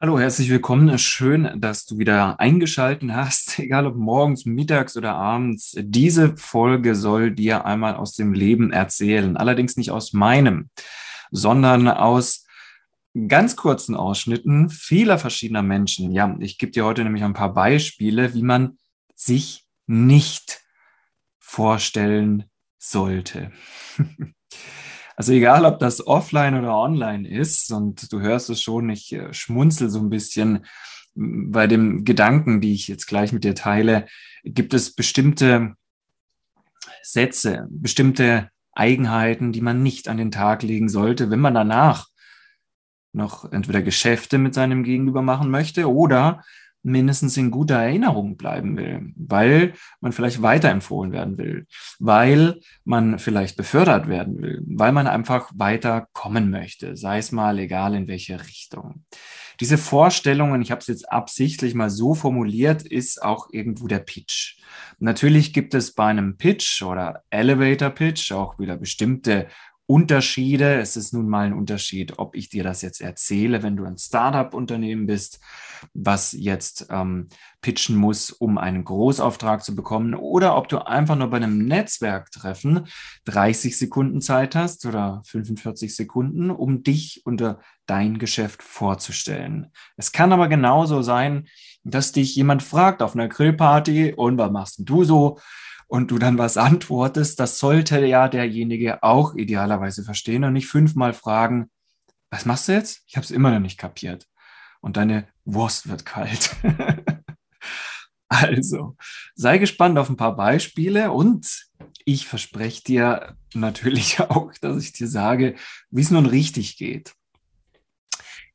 Hallo, herzlich willkommen. Schön, dass du wieder eingeschalten hast, egal ob morgens, mittags oder abends. Diese Folge soll dir einmal aus dem Leben erzählen. Allerdings nicht aus meinem, sondern aus ganz kurzen Ausschnitten vieler verschiedener Menschen. Ja, ich gebe dir heute nämlich ein paar Beispiele, wie man sich nicht vorstellen sollte. Also egal, ob das offline oder online ist, und du hörst es schon, ich äh, schmunzel so ein bisschen bei dem Gedanken, die ich jetzt gleich mit dir teile, gibt es bestimmte Sätze, bestimmte Eigenheiten, die man nicht an den Tag legen sollte, wenn man danach noch entweder Geschäfte mit seinem Gegenüber machen möchte oder mindestens in guter Erinnerung bleiben will, weil man vielleicht weiterempfohlen werden will, weil man vielleicht befördert werden will, weil man einfach weiterkommen möchte, sei es mal egal in welche Richtung. Diese Vorstellungen, ich habe es jetzt absichtlich mal so formuliert, ist auch irgendwo der Pitch. Natürlich gibt es bei einem Pitch oder Elevator Pitch auch wieder bestimmte Unterschiede. Es ist nun mal ein Unterschied, ob ich dir das jetzt erzähle, wenn du ein Startup-Unternehmen bist, was jetzt ähm, pitchen muss, um einen Großauftrag zu bekommen, oder ob du einfach nur bei einem Netzwerktreffen 30 Sekunden Zeit hast oder 45 Sekunden, um dich unter dein Geschäft vorzustellen. Es kann aber genauso sein, dass dich jemand fragt auf einer Grillparty und was machst du so? Und du dann was antwortest, das sollte ja derjenige auch idealerweise verstehen und nicht fünfmal fragen, was machst du jetzt? Ich habe es immer noch nicht kapiert. Und deine Wurst wird kalt. also, sei gespannt auf ein paar Beispiele und ich verspreche dir natürlich auch, dass ich dir sage, wie es nun richtig geht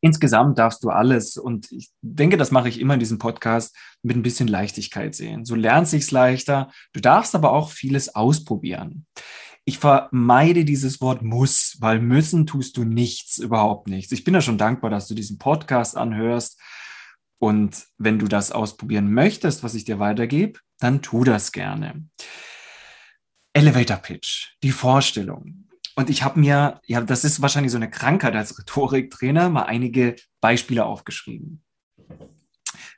insgesamt darfst du alles, und ich denke, das mache ich immer in diesem Podcast, mit ein bisschen Leichtigkeit sehen. So lernt sich's leichter. Du darfst aber auch vieles ausprobieren. Ich vermeide dieses Wort muss, weil müssen tust du nichts, überhaupt nichts. Ich bin ja schon dankbar, dass du diesen Podcast anhörst. Und wenn du das ausprobieren möchtest, was ich dir weitergebe, dann tu das gerne. Elevator Pitch, die Vorstellung. Und ich habe mir, ja, das ist wahrscheinlich so eine Krankheit als Rhetoriktrainer, mal einige Beispiele aufgeschrieben.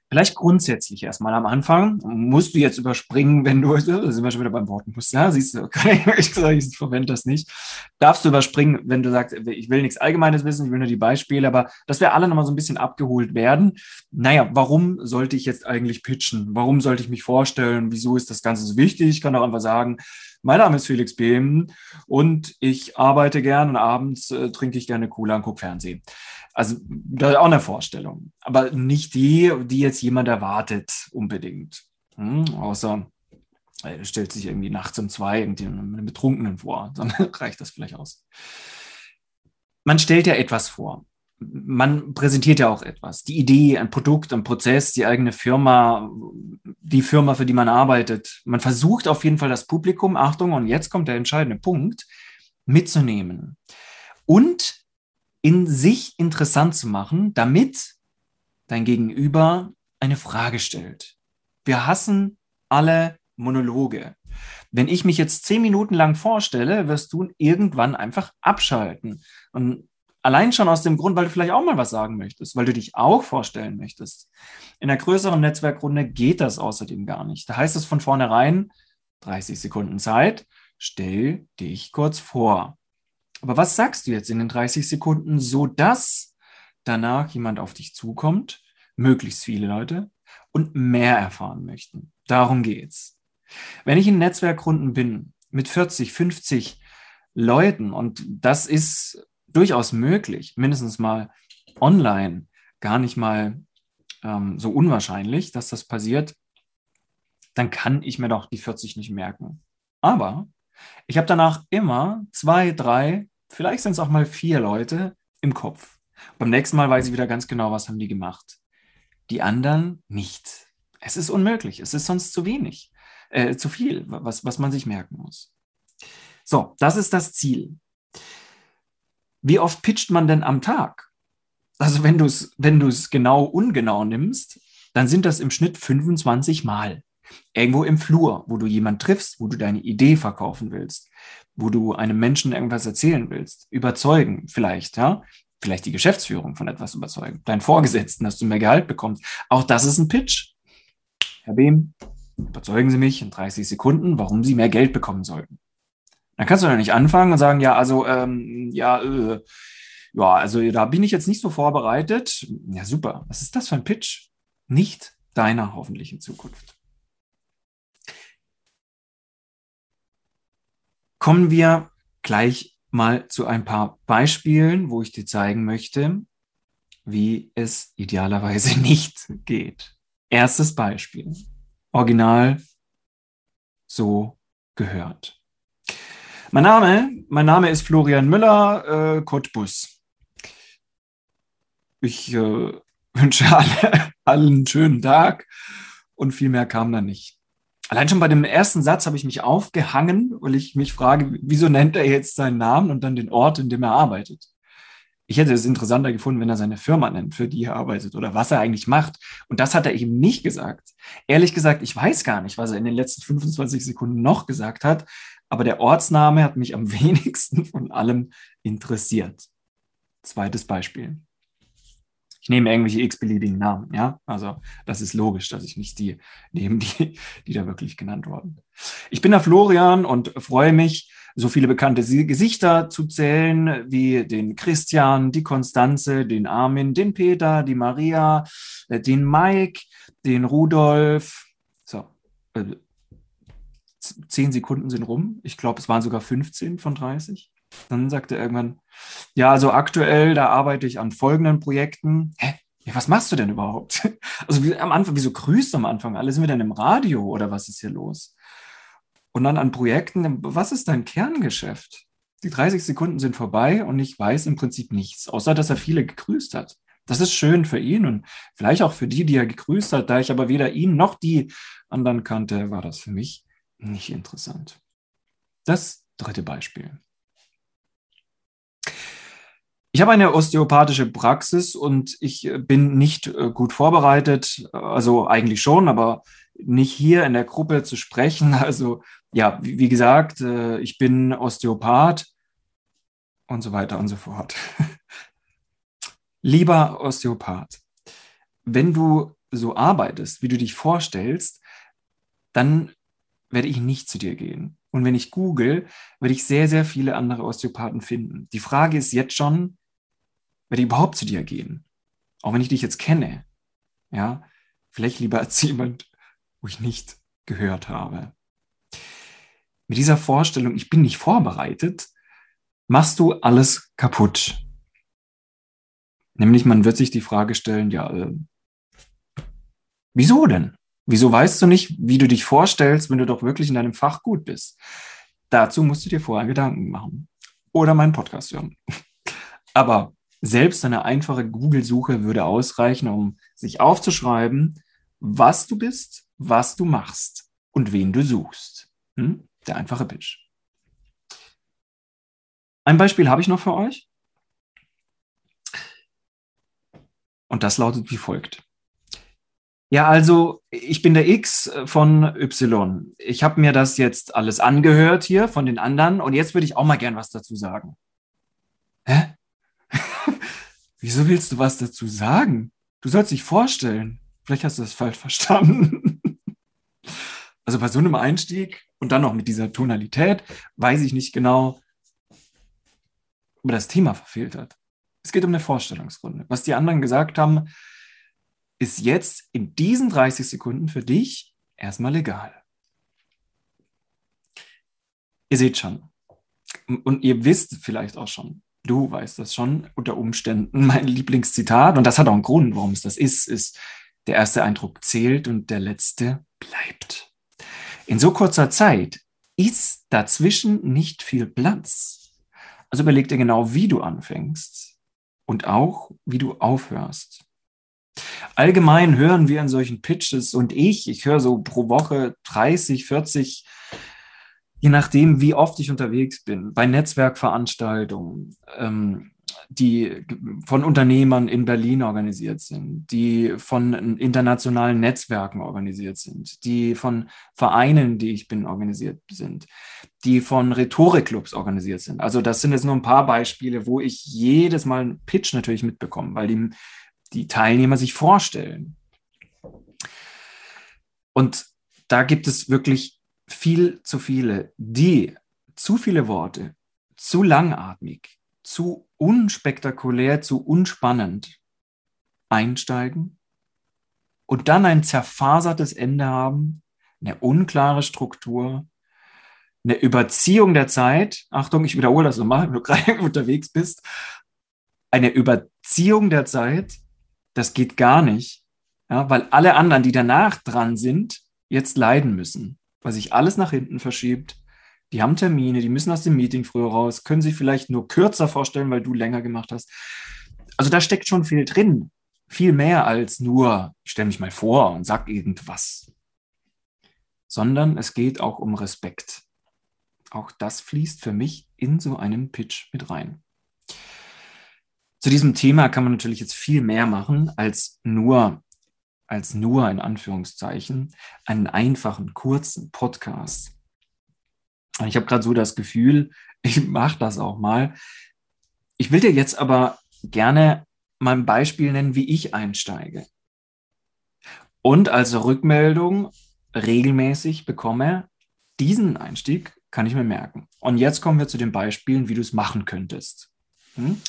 Vielleicht grundsätzlich erstmal am Anfang. Musst du jetzt überspringen, wenn du, da sind wir schon wieder beim Worten musst, ja, siehst du, ich, ich verwende das nicht. Darfst du überspringen, wenn du sagst, ich will nichts Allgemeines wissen, ich will nur die Beispiele, aber dass wir alle nochmal so ein bisschen abgeholt werden. Naja, warum sollte ich jetzt eigentlich pitchen? Warum sollte ich mich vorstellen? Wieso ist das Ganze so wichtig? Ich kann doch einfach sagen, mein Name ist Felix Behm und ich arbeite gern und abends äh, trinke ich gerne Cola und gucke Fernsehen. Also das ist auch eine Vorstellung, aber nicht die, die jetzt jemand erwartet unbedingt. Hm, außer er stellt sich irgendwie nachts um zwei einem Betrunkenen vor, dann reicht das vielleicht aus. Man stellt ja etwas vor man präsentiert ja auch etwas. Die Idee, ein Produkt, ein Prozess, die eigene Firma, die Firma, für die man arbeitet. Man versucht auf jeden Fall das Publikum, Achtung, und jetzt kommt der entscheidende Punkt, mitzunehmen und in sich interessant zu machen, damit dein Gegenüber eine Frage stellt. Wir hassen alle Monologe. Wenn ich mich jetzt zehn Minuten lang vorstelle, wirst du irgendwann einfach abschalten. Und Allein schon aus dem Grund, weil du vielleicht auch mal was sagen möchtest, weil du dich auch vorstellen möchtest. In einer größeren Netzwerkrunde geht das außerdem gar nicht. Da heißt es von vornherein, 30 Sekunden Zeit, stell dich kurz vor. Aber was sagst du jetzt in den 30 Sekunden, so dass danach jemand auf dich zukommt, möglichst viele Leute und mehr erfahren möchten? Darum geht's. Wenn ich in Netzwerkrunden bin mit 40, 50 Leuten und das ist durchaus möglich, mindestens mal online, gar nicht mal ähm, so unwahrscheinlich, dass das passiert, dann kann ich mir doch die 40 nicht merken. Aber ich habe danach immer zwei, drei, vielleicht sind es auch mal vier Leute im Kopf. Beim nächsten Mal weiß ich wieder ganz genau, was haben die gemacht. Die anderen nicht. Es ist unmöglich. Es ist sonst zu wenig, äh, zu viel, was, was man sich merken muss. So, das ist das Ziel. Wie oft pitcht man denn am Tag? Also wenn du es wenn genau ungenau nimmst, dann sind das im Schnitt 25 Mal. Irgendwo im Flur, wo du jemanden triffst, wo du deine Idee verkaufen willst, wo du einem Menschen irgendwas erzählen willst, überzeugen vielleicht, ja. vielleicht die Geschäftsführung von etwas überzeugen, deinen Vorgesetzten, dass du mehr Gehalt bekommst. Auch das ist ein Pitch. Herr Behm, überzeugen Sie mich in 30 Sekunden, warum Sie mehr Geld bekommen sollten. Dann kannst du ja nicht anfangen und sagen, ja, also, ähm, ja, äh, ja, also da bin ich jetzt nicht so vorbereitet. Ja, super. Was ist das für ein Pitch? Nicht deiner hoffentlichen Zukunft. Kommen wir gleich mal zu ein paar Beispielen, wo ich dir zeigen möchte, wie es idealerweise nicht geht. Erstes Beispiel. Original so gehört. Mein Name, mein Name ist Florian Müller, äh, Cottbus. Ich äh, wünsche alle, allen einen schönen Tag und viel mehr kam da nicht. Allein schon bei dem ersten Satz habe ich mich aufgehangen, weil ich mich frage, wieso nennt er jetzt seinen Namen und dann den Ort, in dem er arbeitet? Ich hätte es interessanter gefunden, wenn er seine Firma nennt, für die er arbeitet oder was er eigentlich macht. Und das hat er eben nicht gesagt. Ehrlich gesagt, ich weiß gar nicht, was er in den letzten 25 Sekunden noch gesagt hat, aber der Ortsname hat mich am wenigsten von allem interessiert. Zweites Beispiel. Ich nehme irgendwelche x-beliebigen Namen, ja. Also das ist logisch, dass ich nicht die nehme, die, die da wirklich genannt wurden. Ich bin der Florian und freue mich, so viele bekannte Gesichter zu zählen, wie den Christian, die Konstanze, den Armin, den Peter, die Maria, äh, den Mike, den Rudolf. So, äh, zehn Sekunden sind rum. Ich glaube, es waren sogar 15 von 30. Dann sagte er irgendwann, ja, also aktuell, da arbeite ich an folgenden Projekten. Hä? Ja, was machst du denn überhaupt? Also wie, am Anfang, wieso grüßt du am Anfang? Alle sind wir denn im Radio oder was ist hier los? Und dann an Projekten, was ist dein Kerngeschäft? Die 30 Sekunden sind vorbei und ich weiß im Prinzip nichts, außer dass er viele gegrüßt hat. Das ist schön für ihn und vielleicht auch für die, die er gegrüßt hat. Da ich aber weder ihn noch die anderen kannte, war das für mich nicht interessant. Das dritte Beispiel. Ich habe eine osteopathische Praxis und ich bin nicht äh, gut vorbereitet, also eigentlich schon, aber nicht hier in der Gruppe zu sprechen. Also ja, wie, wie gesagt, äh, ich bin Osteopath und so weiter und so fort. Lieber Osteopath, wenn du so arbeitest, wie du dich vorstellst, dann werde ich nicht zu dir gehen. Und wenn ich google, werde ich sehr, sehr viele andere Osteopathen finden. Die Frage ist jetzt schon, werde ich überhaupt zu dir gehen? Auch wenn ich dich jetzt kenne. Ja, vielleicht lieber als jemand, wo ich nicht gehört habe. Mit dieser Vorstellung, ich bin nicht vorbereitet, machst du alles kaputt. Nämlich, man wird sich die Frage stellen, ja, äh, wieso denn? Wieso weißt du nicht, wie du dich vorstellst, wenn du doch wirklich in deinem Fach gut bist? Dazu musst du dir vorher Gedanken machen. Oder meinen Podcast hören. Aber selbst eine einfache Google-Suche würde ausreichen, um sich aufzuschreiben, was du bist, was du machst und wen du suchst. Hm? Der einfache Pitch. Ein Beispiel habe ich noch für euch. Und das lautet wie folgt. Ja, also ich bin der X von Y. Ich habe mir das jetzt alles angehört hier von den anderen und jetzt würde ich auch mal gern was dazu sagen. Hä? Wieso willst du was dazu sagen? Du sollst dich vorstellen. Vielleicht hast du das falsch verstanden. also bei so einem Einstieg und dann noch mit dieser Tonalität weiß ich nicht genau, ob das Thema verfehlt hat. Es geht um eine Vorstellungsrunde. Was die anderen gesagt haben, ist jetzt in diesen 30 Sekunden für dich erstmal egal. Ihr seht schon. Und ihr wisst vielleicht auch schon, du weißt das schon, unter Umständen mein Lieblingszitat, und das hat auch einen Grund, warum es das ist, ist, der erste Eindruck zählt und der letzte bleibt. In so kurzer Zeit ist dazwischen nicht viel Platz. Also überleg dir genau, wie du anfängst und auch, wie du aufhörst. Allgemein hören wir in solchen Pitches und ich, ich höre so pro Woche 30, 40, je nachdem, wie oft ich unterwegs bin, bei Netzwerkveranstaltungen, ähm, die von Unternehmern in Berlin organisiert sind, die von internationalen Netzwerken organisiert sind, die von Vereinen, die ich bin, organisiert sind, die von Rhetorikclubs organisiert sind. Also das sind jetzt nur ein paar Beispiele, wo ich jedes Mal einen Pitch natürlich mitbekomme, weil die, die Teilnehmer sich vorstellen. Und da gibt es wirklich viel zu viele, die zu viele Worte, zu langatmig, zu unspektakulär, zu unspannend einsteigen und dann ein zerfasertes Ende haben, eine unklare Struktur, eine Überziehung der Zeit. Achtung, ich wiederhole das nochmal, wenn du gerade unterwegs bist. Eine Überziehung der Zeit, das geht gar nicht, ja, weil alle anderen, die danach dran sind, jetzt leiden müssen, weil sich alles nach hinten verschiebt, die haben Termine, die müssen aus dem Meeting früher raus, können sich vielleicht nur kürzer vorstellen, weil du länger gemacht hast. Also da steckt schon viel drin. Viel mehr als nur, ich stelle mich mal vor und sag irgendwas. Sondern es geht auch um Respekt. Auch das fließt für mich in so einen Pitch mit rein. Zu diesem Thema kann man natürlich jetzt viel mehr machen als nur, als nur in Anführungszeichen einen einfachen, kurzen Podcast ich habe gerade so das Gefühl, ich mache das auch mal. Ich will dir jetzt aber gerne mal ein Beispiel nennen, wie ich einsteige. Und als Rückmeldung regelmäßig bekomme, diesen Einstieg kann ich mir merken. Und jetzt kommen wir zu den Beispielen, wie du es machen könntest. Hm?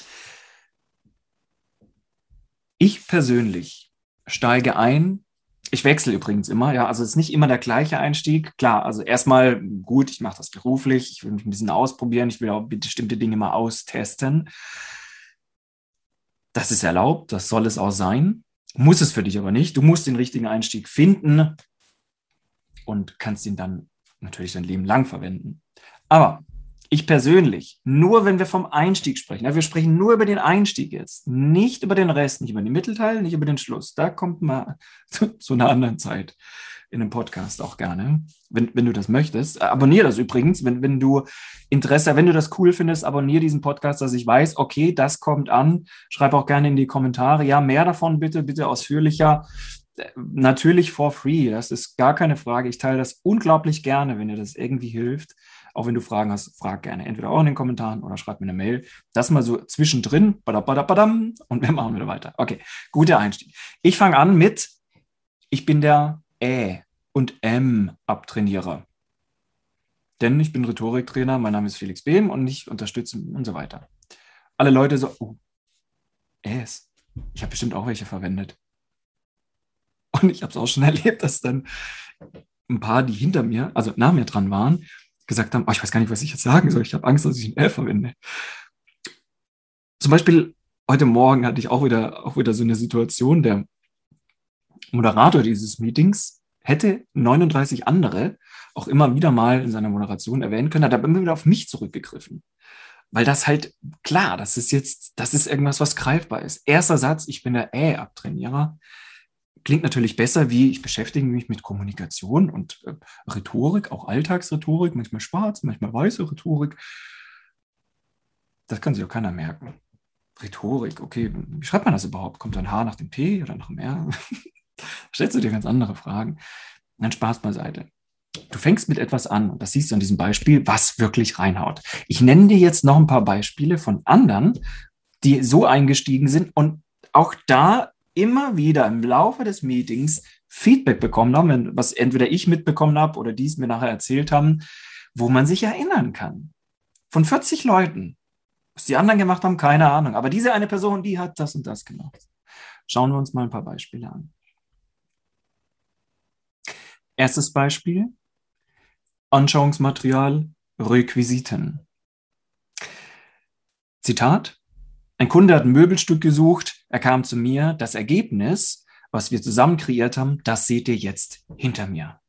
Ich persönlich steige ein ich wechsle übrigens immer, ja, also es ist nicht immer der gleiche Einstieg. Klar, also erstmal gut, ich mache das beruflich, ich will mich ein bisschen ausprobieren, ich will auch bestimmte Dinge mal austesten. Das ist erlaubt, das soll es auch sein. Muss es für dich aber nicht. Du musst den richtigen Einstieg finden und kannst ihn dann natürlich dein Leben lang verwenden. Aber ich persönlich, nur wenn wir vom Einstieg sprechen, ja, wir sprechen nur über den Einstieg jetzt, nicht über den Rest, nicht über den Mittelteil, nicht über den Schluss. Da kommt mal zu, zu einer anderen Zeit in einem Podcast auch gerne, wenn, wenn du das möchtest. Abonniere das übrigens, wenn, wenn du Interesse, wenn du das cool findest, abonniere diesen Podcast, dass ich weiß, okay, das kommt an. Schreib auch gerne in die Kommentare. Ja, mehr davon bitte, bitte ausführlicher. Natürlich for free, das ist gar keine Frage. Ich teile das unglaublich gerne, wenn dir das irgendwie hilft. Auch wenn du Fragen hast, frag gerne entweder auch in den Kommentaren oder schreib mir eine Mail. Das mal so zwischendrin. Badabadabadam, und wir machen wieder weiter. Okay, guter Einstieg. Ich fange an mit, ich bin der Ä und M Abtrainierer. Denn ich bin Rhetoriktrainer, mein Name ist Felix Behm und ich unterstütze und so weiter. Alle Leute so, oh, Äs. Ich habe bestimmt auch welche verwendet. Und ich habe es auch schon erlebt, dass dann ein paar, die hinter mir, also nach mir dran waren, gesagt haben, oh, ich weiß gar nicht, was ich jetzt sagen soll, ich habe Angst, dass ich ein L verwende. Zum Beispiel heute Morgen hatte ich auch wieder, auch wieder so eine Situation, der Moderator dieses Meetings hätte 39 andere auch immer wieder mal in seiner Moderation erwähnen können, hat aber immer wieder auf mich zurückgegriffen. Weil das halt, klar, das ist jetzt, das ist irgendwas, was greifbar ist. Erster Satz, ich bin der Ä-Abtrainierer klingt natürlich besser, wie ich beschäftige mich mit Kommunikation und äh, Rhetorik, auch Alltagsrhetorik, manchmal schwarz, manchmal weiße Rhetorik. Das kann sich auch keiner merken. Rhetorik, okay, wie schreibt man das überhaupt? Kommt ein H nach dem T oder nach dem R? Stellst du dir ganz andere Fragen. Dann Spaß beiseite. Du fängst mit etwas an und das siehst du an diesem Beispiel, was wirklich reinhaut. Ich nenne dir jetzt noch ein paar Beispiele von anderen, die so eingestiegen sind und auch da immer wieder im Laufe des Meetings Feedback bekommen haben, was entweder ich mitbekommen habe oder die es mir nachher erzählt haben, wo man sich erinnern kann. Von 40 Leuten. Was die anderen gemacht haben, keine Ahnung. Aber diese eine Person, die hat das und das gemacht. Schauen wir uns mal ein paar Beispiele an. Erstes Beispiel. Anschauungsmaterial, Requisiten. Zitat. Ein Kunde hat ein Möbelstück gesucht, er kam zu mir, das Ergebnis, was wir zusammen kreiert haben, das seht ihr jetzt hinter mir.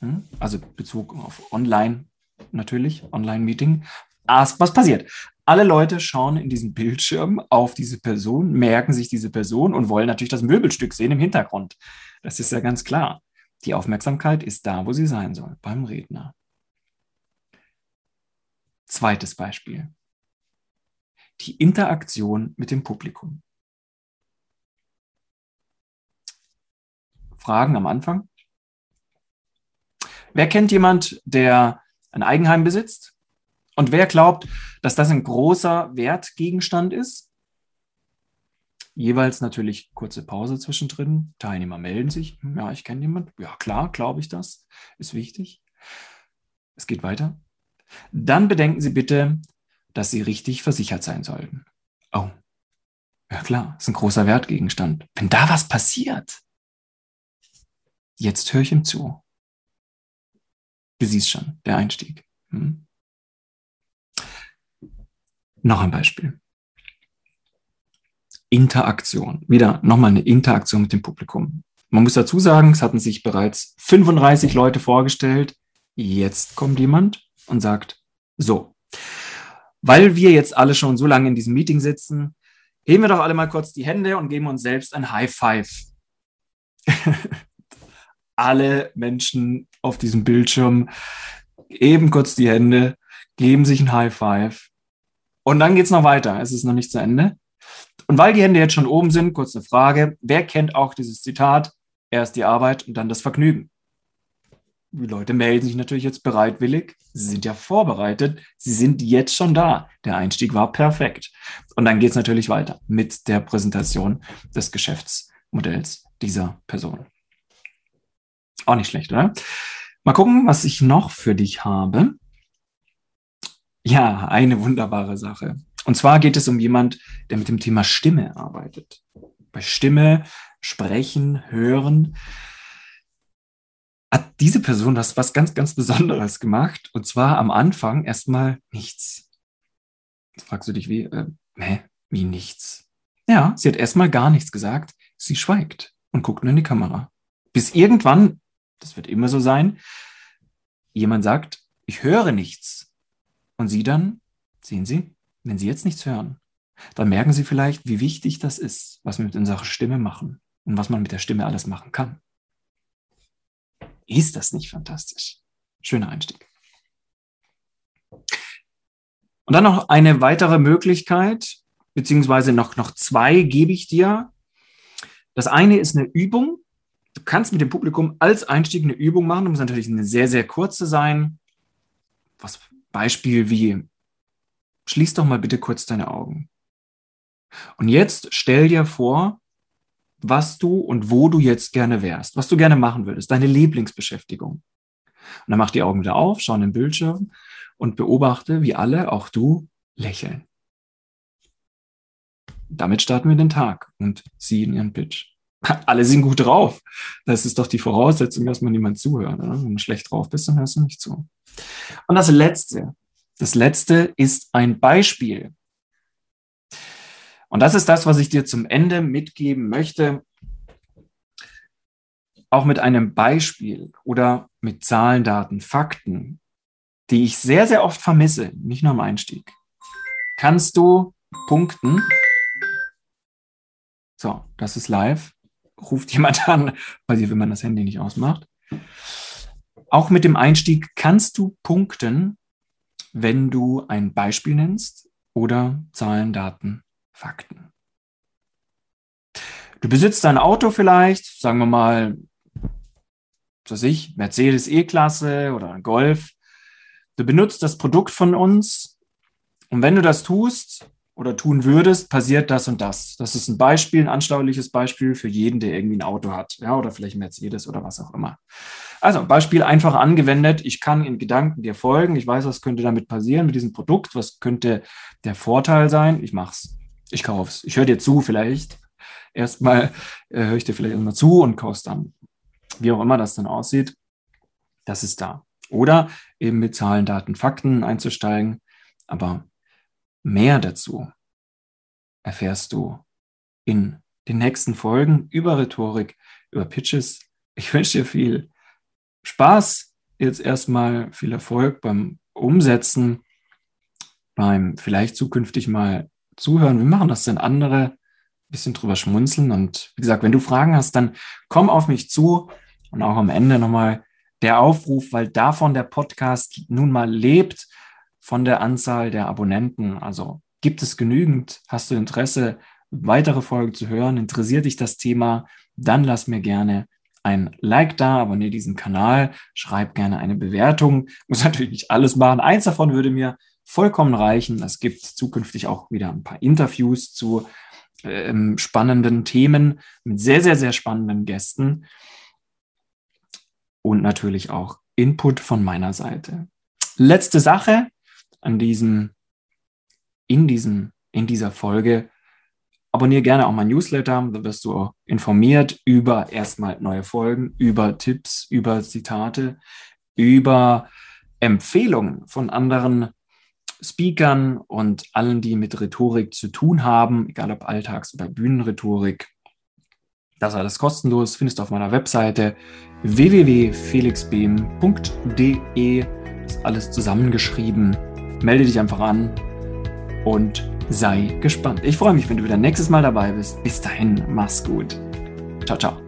Hm? Also Bezug auf Online natürlich, Online-Meeting. Was passiert? Alle Leute schauen in diesen Bildschirm auf diese Person, merken sich diese Person und wollen natürlich das Möbelstück sehen im Hintergrund. Das ist ja ganz klar. Die Aufmerksamkeit ist da, wo sie sein soll, beim Redner. Zweites Beispiel. Die Interaktion mit dem Publikum. Fragen am Anfang? Wer kennt jemand, der ein Eigenheim besitzt? Und wer glaubt, dass das ein großer Wertgegenstand ist? Jeweils natürlich kurze Pause zwischendrin. Teilnehmer melden sich. Ja, ich kenne jemanden. Ja, klar, glaube ich das. Ist wichtig. Es geht weiter. Dann bedenken Sie bitte, dass Sie richtig versichert sein sollten. Oh, ja klar, ist ein großer Wertgegenstand. Wenn da was passiert, jetzt höre ich ihm zu. Du siehst schon, der Einstieg. Hm? Noch ein Beispiel. Interaktion. Wieder nochmal eine Interaktion mit dem Publikum. Man muss dazu sagen, es hatten sich bereits 35 Leute vorgestellt. Jetzt kommt jemand und sagt, so, weil wir jetzt alle schon so lange in diesem Meeting sitzen, heben wir doch alle mal kurz die Hände und geben uns selbst ein High Five. alle Menschen auf diesem Bildschirm eben kurz die Hände, geben sich ein High Five. Und dann geht es noch weiter. Es ist noch nicht zu Ende. Und weil die Hände jetzt schon oben sind, kurz eine Frage. Wer kennt auch dieses Zitat? Erst die Arbeit und dann das Vergnügen. Die Leute melden sich natürlich jetzt bereitwillig. Sie sind ja vorbereitet. Sie sind jetzt schon da. Der Einstieg war perfekt. Und dann geht es natürlich weiter mit der Präsentation des Geschäftsmodells dieser Person. Auch nicht schlecht, oder? Mal gucken, was ich noch für dich habe. Ja, eine wunderbare Sache. Und zwar geht es um jemand, der mit dem Thema Stimme arbeitet. Bei Stimme, Sprechen, Hören hat diese Person was, was ganz, ganz Besonderes gemacht. Und zwar am Anfang erstmal nichts. Jetzt fragst du dich, wie, äh, hä, wie nichts? Ja, sie hat erstmal gar nichts gesagt. Sie schweigt und guckt nur in die Kamera. Bis irgendwann, das wird immer so sein, jemand sagt, ich höre nichts. Und sie dann, sehen Sie, wenn Sie jetzt nichts hören, dann merken Sie vielleicht, wie wichtig das ist, was wir mit unserer Stimme machen und was man mit der Stimme alles machen kann. Ist das nicht fantastisch? Schöner Einstieg. Und dann noch eine weitere Möglichkeit, beziehungsweise noch, noch zwei gebe ich dir. Das eine ist eine Übung. Du kannst mit dem Publikum als Einstieg eine Übung machen. Das muss natürlich eine sehr, sehr kurze sein. Was Beispiel wie, schließ doch mal bitte kurz deine Augen. Und jetzt stell dir vor, was du und wo du jetzt gerne wärst, was du gerne machen würdest, deine Lieblingsbeschäftigung. Und dann mach die Augen wieder auf, schau in den Bildschirm und beobachte, wie alle, auch du, lächeln. Damit starten wir den Tag und sie in ihren Pitch. Alle sind gut drauf. Das ist doch die Voraussetzung, dass man niemand zuhört. Oder? Wenn du schlecht drauf bist, dann hörst du nicht zu. Und das Letzte, das Letzte ist ein Beispiel. Und das ist das, was ich dir zum Ende mitgeben möchte. Auch mit einem Beispiel oder mit Zahlen, Daten, Fakten, die ich sehr, sehr oft vermisse, nicht nur am Einstieg, kannst du punkten. So, das ist live. Ruft jemand an, weil wenn man das Handy nicht ausmacht. Auch mit dem Einstieg kannst du punkten, wenn du ein Beispiel nennst oder Zahlen, Daten, Fakten. Du besitzt ein Auto vielleicht, sagen wir mal, was weiß ich, Mercedes E-Klasse oder ein Golf. Du benutzt das Produkt von uns und wenn du das tust oder tun würdest, passiert das und das. Das ist ein Beispiel, ein anschauliches Beispiel für jeden, der irgendwie ein Auto hat, ja, oder vielleicht Mercedes oder was auch immer. Also Beispiel einfach angewendet. Ich kann in Gedanken dir folgen. Ich weiß, was könnte damit passieren mit diesem Produkt. Was könnte der Vorteil sein? Ich mach's ich kauf's. Ich höre dir zu, vielleicht. Erstmal äh, höre ich dir vielleicht immer zu und kauf's dann. Wie auch immer das dann aussieht, das ist da. Oder eben mit Zahlen, Daten, Fakten einzusteigen. Aber mehr dazu erfährst du in den nächsten Folgen über Rhetorik, über Pitches. Ich wünsche dir viel Spaß, jetzt erstmal viel Erfolg beim Umsetzen, beim vielleicht zukünftig mal zuhören, wie machen das denn andere, ein bisschen drüber schmunzeln. Und wie gesagt, wenn du Fragen hast, dann komm auf mich zu und auch am Ende nochmal der Aufruf, weil davon der Podcast nun mal lebt, von der Anzahl der Abonnenten. Also Gibt es genügend? Hast du Interesse, weitere Folgen zu hören? Interessiert dich das Thema? Dann lass mir gerne ein Like da, abonniere diesen Kanal, schreib gerne eine Bewertung. Muss natürlich nicht alles machen. Eins davon würde mir vollkommen reichen. Es gibt zukünftig auch wieder ein paar Interviews zu ähm, spannenden Themen mit sehr, sehr, sehr spannenden Gästen und natürlich auch Input von meiner Seite. Letzte Sache an diesem, in diesem, in dieser Folge. Abonniere gerne auch mein Newsletter, da wirst du informiert über erstmal neue Folgen, über Tipps, über Zitate, über Empfehlungen von anderen Speakern und allen, die mit Rhetorik zu tun haben, egal ob Alltags- oder Bühnenrhetorik. Das alles kostenlos, findest du auf meiner Webseite www.felixbehm.de. Ist alles zusammengeschrieben. Melde dich einfach an und sei gespannt. Ich freue mich, wenn du wieder nächstes Mal dabei bist. Bis dahin, mach's gut. Ciao, ciao.